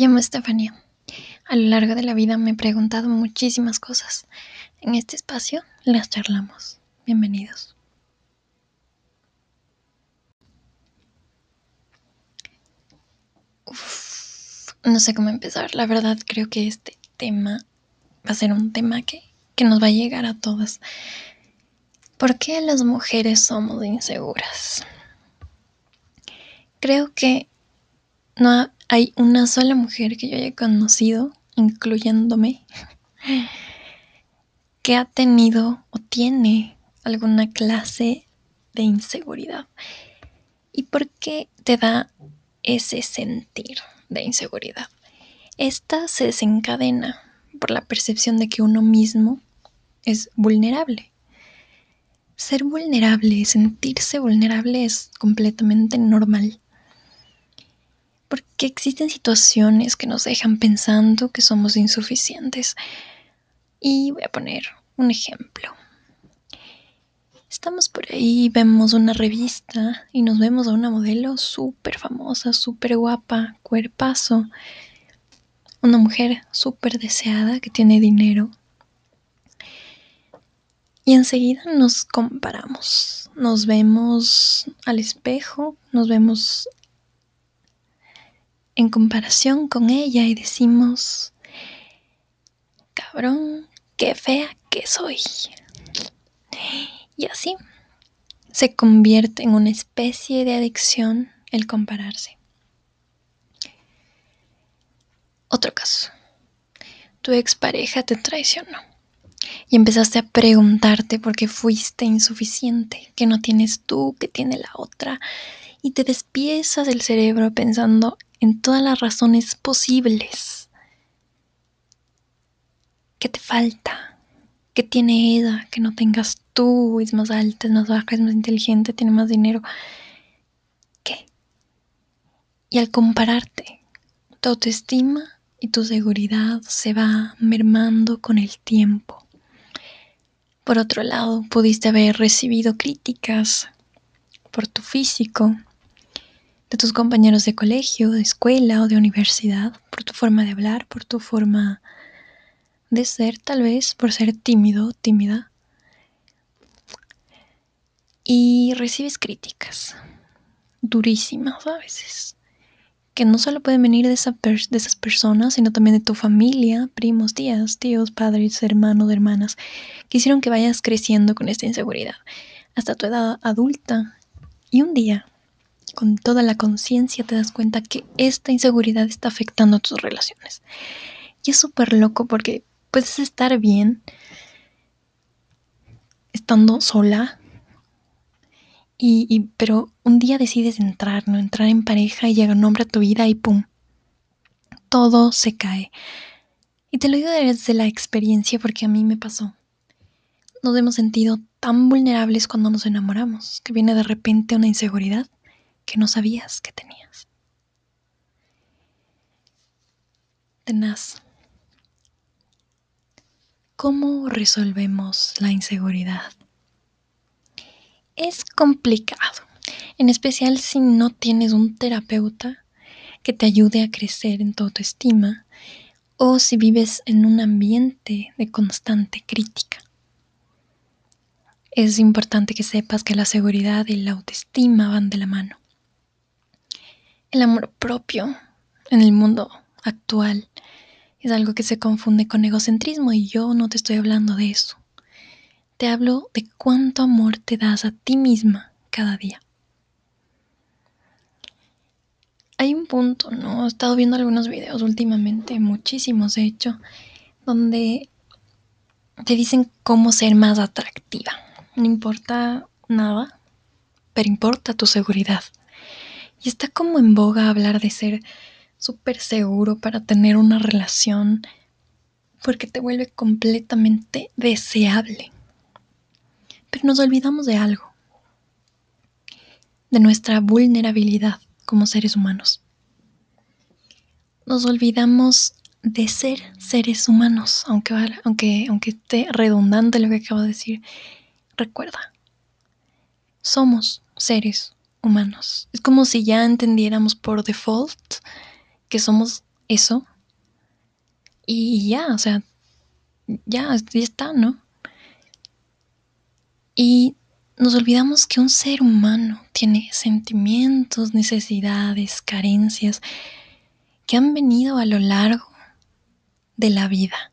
Llamo Estefanía. A lo largo de la vida me he preguntado muchísimas cosas. En este espacio las charlamos. Bienvenidos. No sé cómo empezar. La verdad creo que este tema va a ser un tema que, que nos va a llegar a todas. ¿Por qué las mujeres somos inseguras? Creo que no hay una sola mujer que yo haya conocido, incluyéndome, que ha tenido o tiene alguna clase de inseguridad. ¿Y por qué te da ese sentir de inseguridad? Esta se desencadena por la percepción de que uno mismo es vulnerable. Ser vulnerable, sentirse vulnerable es completamente normal porque existen situaciones que nos dejan pensando que somos insuficientes. Y voy a poner un ejemplo. Estamos por ahí, vemos una revista y nos vemos a una modelo súper famosa, súper guapa, cuerpazo. Una mujer súper deseada que tiene dinero. Y enseguida nos comparamos. Nos vemos al espejo, nos vemos en comparación con ella y decimos, cabrón, qué fea que soy. Y así se convierte en una especie de adicción el compararse. Otro caso. Tu expareja te traicionó y empezaste a preguntarte por qué fuiste insuficiente, que no tienes tú, que tiene la otra, y te despiezas el cerebro pensando en todas las razones posibles. ¿Qué te falta? ¿Qué tiene ella que no tengas tú? Es más alta, es más baja, es más inteligente, tiene más dinero. ¿Qué? Y al compararte, tu autoestima y tu seguridad se va mermando con el tiempo. Por otro lado, pudiste haber recibido críticas por tu físico, de tus compañeros de colegio, de escuela o de universidad, por tu forma de hablar, por tu forma de ser, tal vez por ser tímido, tímida. Y recibes críticas durísimas a veces, que no solo pueden venir de, de esas personas, sino también de tu familia, primos, tías, tíos, padres, hermanos, hermanas, que hicieron que vayas creciendo con esta inseguridad hasta tu edad adulta. Y un día con toda la conciencia te das cuenta que esta inseguridad está afectando a tus relaciones. Y es súper loco porque puedes estar bien estando sola, y, pero un día decides entrar, ¿no? Entrar en pareja y llega un hombre a tu vida y ¡pum! Todo se cae. Y te lo digo desde la experiencia porque a mí me pasó. Nos hemos sentido tan vulnerables cuando nos enamoramos, que viene de repente una inseguridad que no sabías que tenías. Tenaz. ¿Cómo resolvemos la inseguridad? Es complicado, en especial si no tienes un terapeuta que te ayude a crecer en tu autoestima o si vives en un ambiente de constante crítica. Es importante que sepas que la seguridad y la autoestima van de la mano. El amor propio en el mundo actual es algo que se confunde con egocentrismo y yo no te estoy hablando de eso. Te hablo de cuánto amor te das a ti misma cada día. Hay un punto, ¿no? He estado viendo algunos videos últimamente, muchísimos de hecho, donde te dicen cómo ser más atractiva. No importa nada, pero importa tu seguridad. Y está como en boga hablar de ser súper seguro para tener una relación porque te vuelve completamente deseable. Pero nos olvidamos de algo, de nuestra vulnerabilidad como seres humanos. Nos olvidamos de ser seres humanos, aunque, aunque, aunque esté redundante lo que acabo de decir. Recuerda, somos seres humanos. Es como si ya entendiéramos por default que somos eso y ya, o sea, ya, ya está, ¿no? Y nos olvidamos que un ser humano tiene sentimientos, necesidades, carencias que han venido a lo largo de la vida,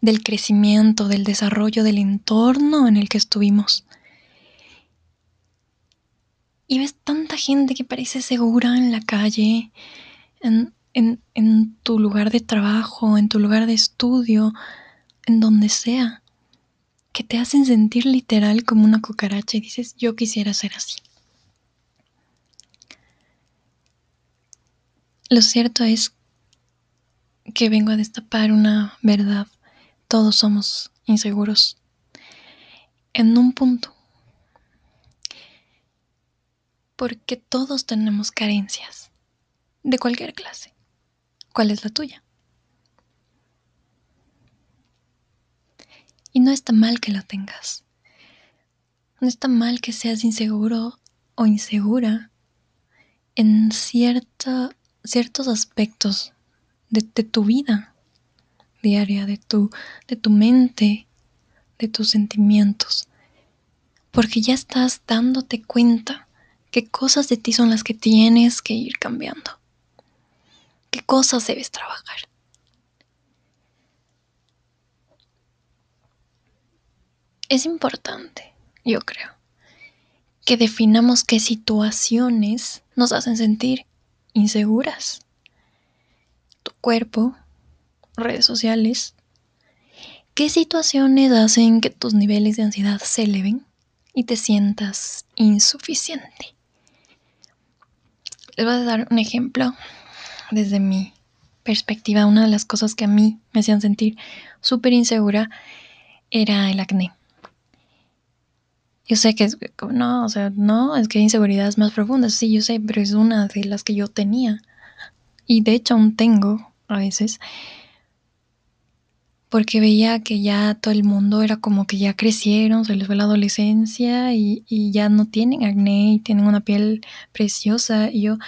del crecimiento, del desarrollo, del entorno en el que estuvimos. Y ves tanta gente que parece segura en la calle, en, en tu lugar de trabajo, en tu lugar de estudio, en donde sea, que te hacen sentir literal como una cucaracha y dices, yo quisiera ser así. Lo cierto es que vengo a destapar una verdad. Todos somos inseguros en un punto. Porque todos tenemos carencias de cualquier clase. ¿Cuál es la tuya? Y no está mal que la tengas. No está mal que seas inseguro o insegura en cierta, ciertos aspectos de, tu vida diaria, de tu, de tu mente, de tus sentimientos. Porque ya estás dándote cuenta qué cosas de ti son las que tienes que ir cambiando. ¿Qué cosas debes trabajar? Es importante, yo creo, que definamos qué situaciones nos hacen sentir inseguras. Tu cuerpo, redes sociales. ¿Qué situaciones hacen que tus niveles de ansiedad se eleven y te sientas insuficiente? Les voy a dar un ejemplo desde mi perspectiva, una de las cosas que a mí me hacían sentir súper insegura era el acné. Yo sé que es no, o sea, no, es que hay inseguridades más profundas, sí, yo sé, pero es una de las que yo tenía. Y de hecho aún tengo a veces. Porque veía que ya todo el mundo era como que ya crecieron, se les fue la adolescencia y, y ya no tienen acné y tienen una piel preciosa. Y yo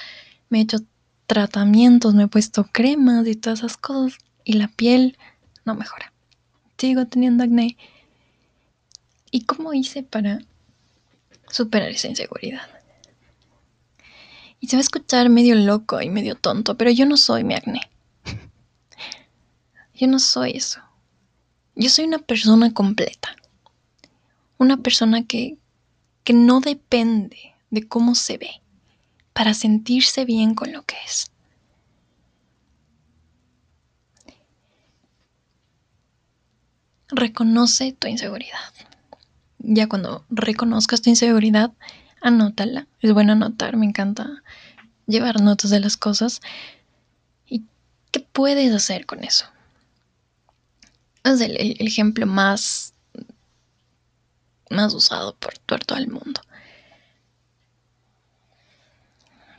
me he hecho tratamientos, me he puesto cremas y todas esas cosas y la piel no mejora. Sigo teniendo acné. ¿Y cómo hice para superar esa inseguridad? Y se va a escuchar medio loco y medio tonto, pero yo no soy mi acné. Yo no soy eso. Yo soy una persona completa. Una persona que, que no depende de cómo se ve para sentirse bien con lo que es. Reconoce tu inseguridad. Ya cuando reconozcas tu inseguridad, anótala. Es bueno anotar, me encanta llevar notas de las cosas. ¿Y qué puedes hacer con eso? Es el, ejemplo más, más usado por todo el mundo.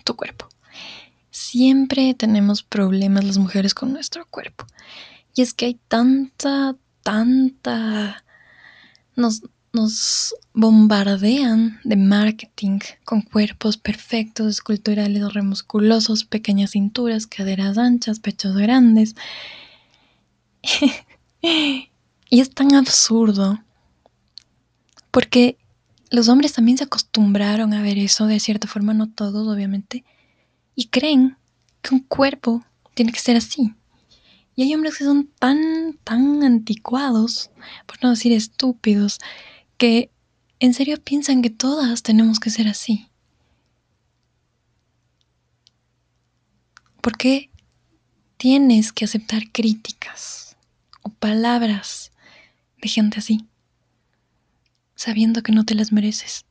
tu cuerpo. Siempre tenemos problemas las mujeres con nuestro cuerpo. Y es que hay tanta, tanta... Nos, nos bombardean de marketing con cuerpos perfectos, esculturales, remusculosos, pequeñas cinturas, caderas anchas, pechos grandes. y es tan absurdo porque los hombres también se acostumbraron a ver eso, de cierta forma, no todos, obviamente, y creen que un cuerpo tiene que ser así. Y hay hombres que son tan, tan anticuados, por no decir estúpidos, que en serio piensan que todas tenemos que ser así. ¿Por qué tienes que aceptar críticas o palabras de gente así? sabiendo que no te las mereces.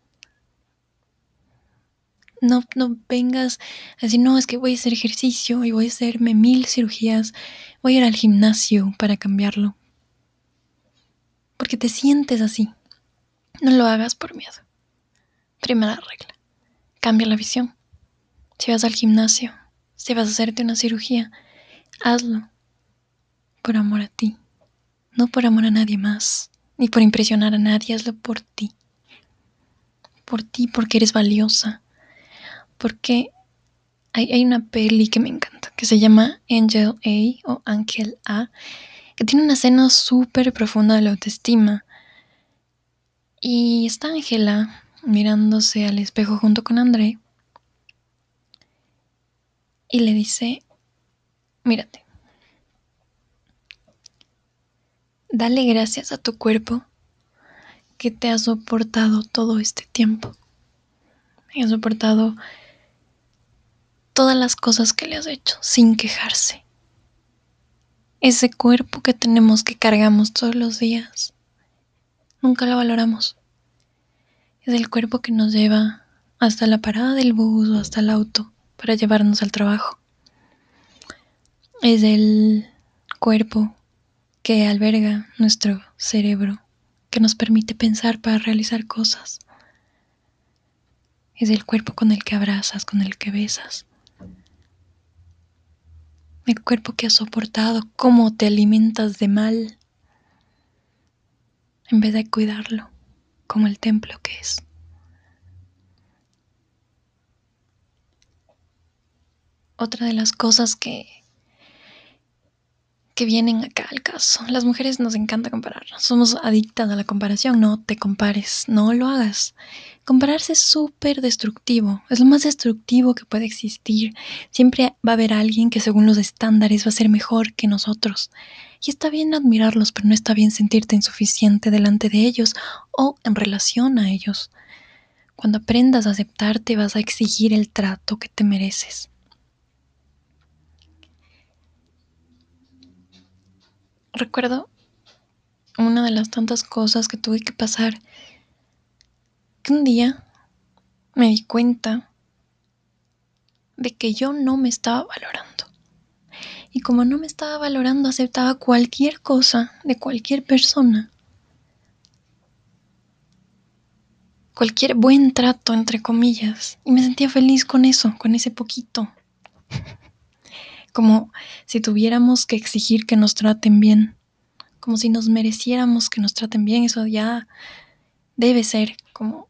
No, no vengas a decir, no, es que voy a hacer ejercicio y voy a hacerme mil cirugías, voy a ir al gimnasio para cambiarlo. Porque te sientes así. No lo hagas por miedo. Primera regla. Cambia la visión. Si vas al gimnasio, si vas a hacerte una cirugía, hazlo por amor a ti, no por amor a nadie más ni por impresionar a nadie, hazlo por ti. Por ti, porque eres valiosa. Porque hay, una peli que me encanta, que se llama Angel A o Ángel A, que tiene una escena súper profunda de la autoestima. Y está Ángela mirándose al espejo junto con André y le dice, mírate, dale gracias a tu cuerpo que te ha soportado todo este tiempo. Ha soportado todas las cosas que le has hecho sin quejarse. Ese cuerpo que tenemos que cargamos todos los días, nunca lo valoramos. Es el cuerpo que nos lleva hasta la parada del bus o hasta el auto para llevarnos al trabajo. Es el cuerpo que alberga nuestro cerebro, que nos permite pensar para realizar cosas. Es el cuerpo con el que abrazas, con el que besas el cuerpo que has soportado, cómo te alimentas de mal, en vez de cuidarlo como el templo que es. Otra de las cosas que, que vienen acá al caso, las mujeres nos encanta compararnos, somos adictas a la comparación, no te compares, no lo hagas. Compararse es súper destructivo, es lo más destructivo que puede existir. Siempre va a haber alguien que según los estándares va a ser mejor que nosotros. Y está bien admirarlos, pero no está bien sentirte insuficiente delante de ellos o en relación a ellos. Cuando aprendas a aceptarte vas a exigir el trato que te mereces. Recuerdo una de las tantas cosas que tuve que pasar que un día me di cuenta de que yo no me estaba valorando. Y como no me estaba valorando, aceptaba cualquier cosa de cualquier persona. Cualquier buen trato, entre comillas. Y me sentía feliz con eso, con ese poquito. Como si tuviéramos que exigir que nos traten bien. Como si nos mereciéramos que nos traten bien. Eso ya debe ser como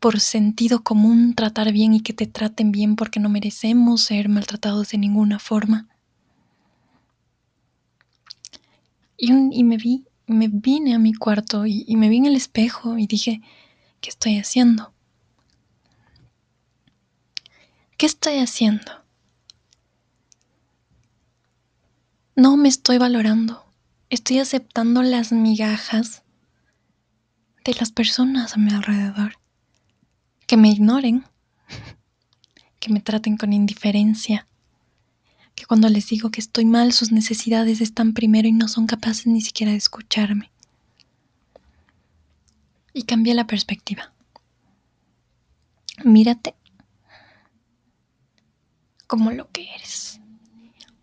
por sentido común tratar bien y que te traten bien porque no merecemos ser maltratados de ninguna forma. Y, me vi, me vine a mi cuarto y, y me vi en el espejo y dije, ¿qué estoy haciendo? ¿Qué estoy haciendo? No me estoy valorando. Estoy aceptando las migajas de las personas a mi alrededor que me ignoren, que me traten con indiferencia, que cuando les digo que estoy mal sus necesidades están primero y no son capaces ni siquiera de escucharme. Y cambié la perspectiva. Mírate como lo que eres.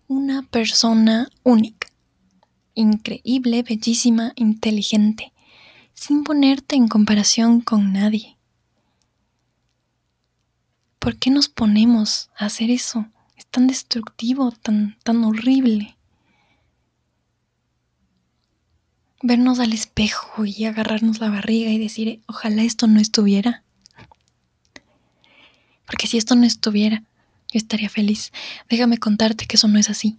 Una persona única, increíble, bellísima, inteligente, sin ponerte en comparación con nadie ¿Por qué nos ponemos a hacer eso? Es tan destructivo, tan, tan horrible. Vernos al espejo y agarrarnos la barriga y decir, ojalá esto no estuviera. Porque si esto no estuviera, yo estaría feliz. Déjame contarte que eso no es así.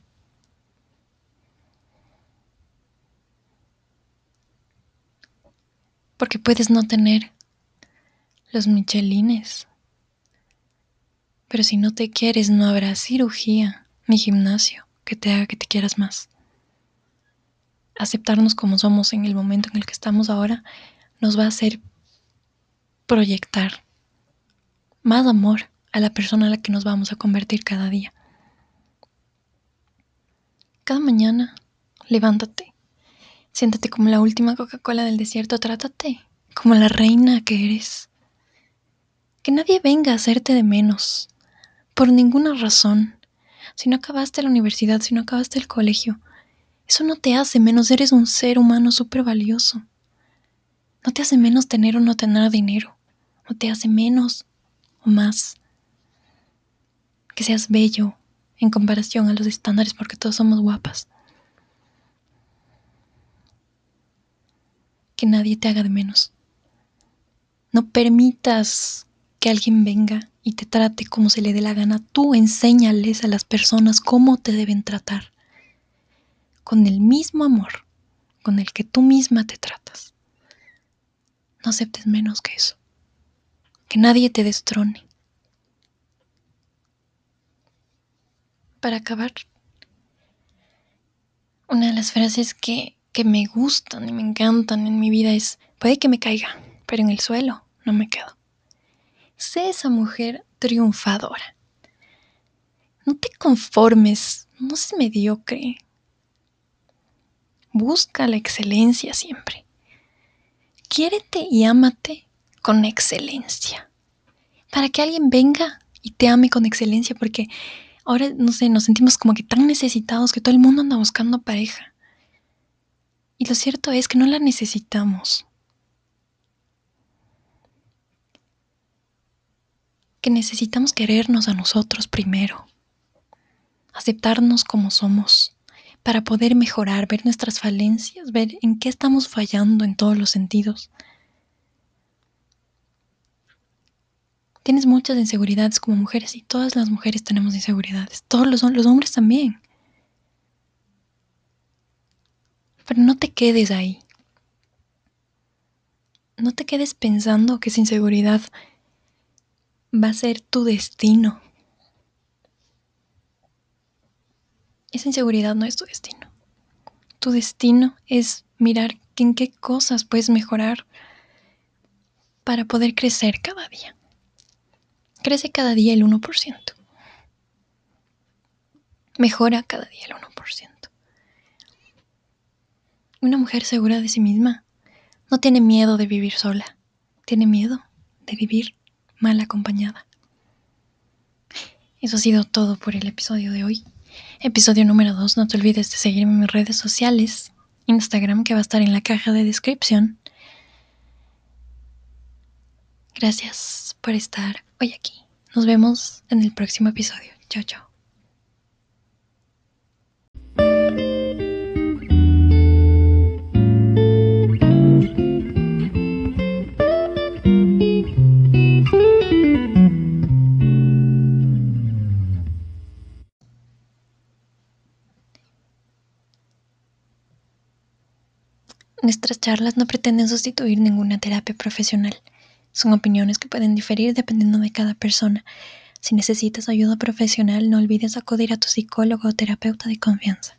Porque puedes no tener los michelines pero si no te quieres, no habrá cirugía ni gimnasio que te haga que te quieras más. Aceptarnos como somos en el momento en el que estamos ahora nos va a hacer proyectar más amor a la persona a la que nos vamos a convertir cada día. Cada mañana, levántate, siéntate como la última Coca-Cola del desierto, trátate como la reina que eres. Que nadie venga a hacerte de menos, por ninguna razón. Si no acabaste la universidad, si no acabaste el colegio, eso no te hace menos, eres un ser humano súper valioso. No te hace menos tener o no tener dinero. No te hace menos o más. Que seas bello en comparación a los estándares porque todos somos guapas. Que nadie te haga de menos. No permitas que alguien venga y te trate como se le dé la gana. Tú enséñales a las personas cómo te deben tratar. Con el mismo amor con el que tú misma te tratas. No aceptes menos que eso. Que nadie te destrone. Para acabar, una de las frases que, que me gustan y me encantan en mi vida es, puede que me caiga, pero en el suelo no me quedo. Sé esa mujer triunfadora. No te conformes, no seas mediocre. Busca la excelencia siempre. Quiérete y ámate con excelencia. Para que alguien venga y te ame con excelencia, porque ahora, no sé, nos sentimos como que tan necesitados que todo el mundo anda buscando pareja. Y lo cierto es que no la necesitamos. Que necesitamos querernos a nosotros primero. Aceptarnos como somos para poder mejorar, ver nuestras falencias, ver en qué estamos fallando en todos los sentidos. Tienes muchas inseguridades como mujeres y todas las mujeres tenemos inseguridades, todos los, hombres también. Pero no te quedes ahí. No te quedes pensando que esa inseguridad va a ser tu destino. Esa inseguridad no es tu destino. Tu destino es mirar en qué cosas puedes mejorar para poder crecer cada día. Crece cada día el 1%. Mejora cada día el 1%. Una mujer segura de sí misma no tiene miedo de vivir sola, tiene miedo de vivir mal acompañada. Eso ha sido todo por el episodio de hoy. Episodio número 2. No te olvides de seguirme en mis redes sociales. Instagram que va a estar en la caja de descripción. Gracias por estar hoy aquí. Nos vemos en el próximo episodio. Chao, chao. Nuestras charlas no pretenden sustituir ninguna terapia profesional. Son opiniones que pueden diferir dependiendo de cada persona. Si necesitas ayuda profesional, no olvides acudir a tu psicólogo o terapeuta de confianza.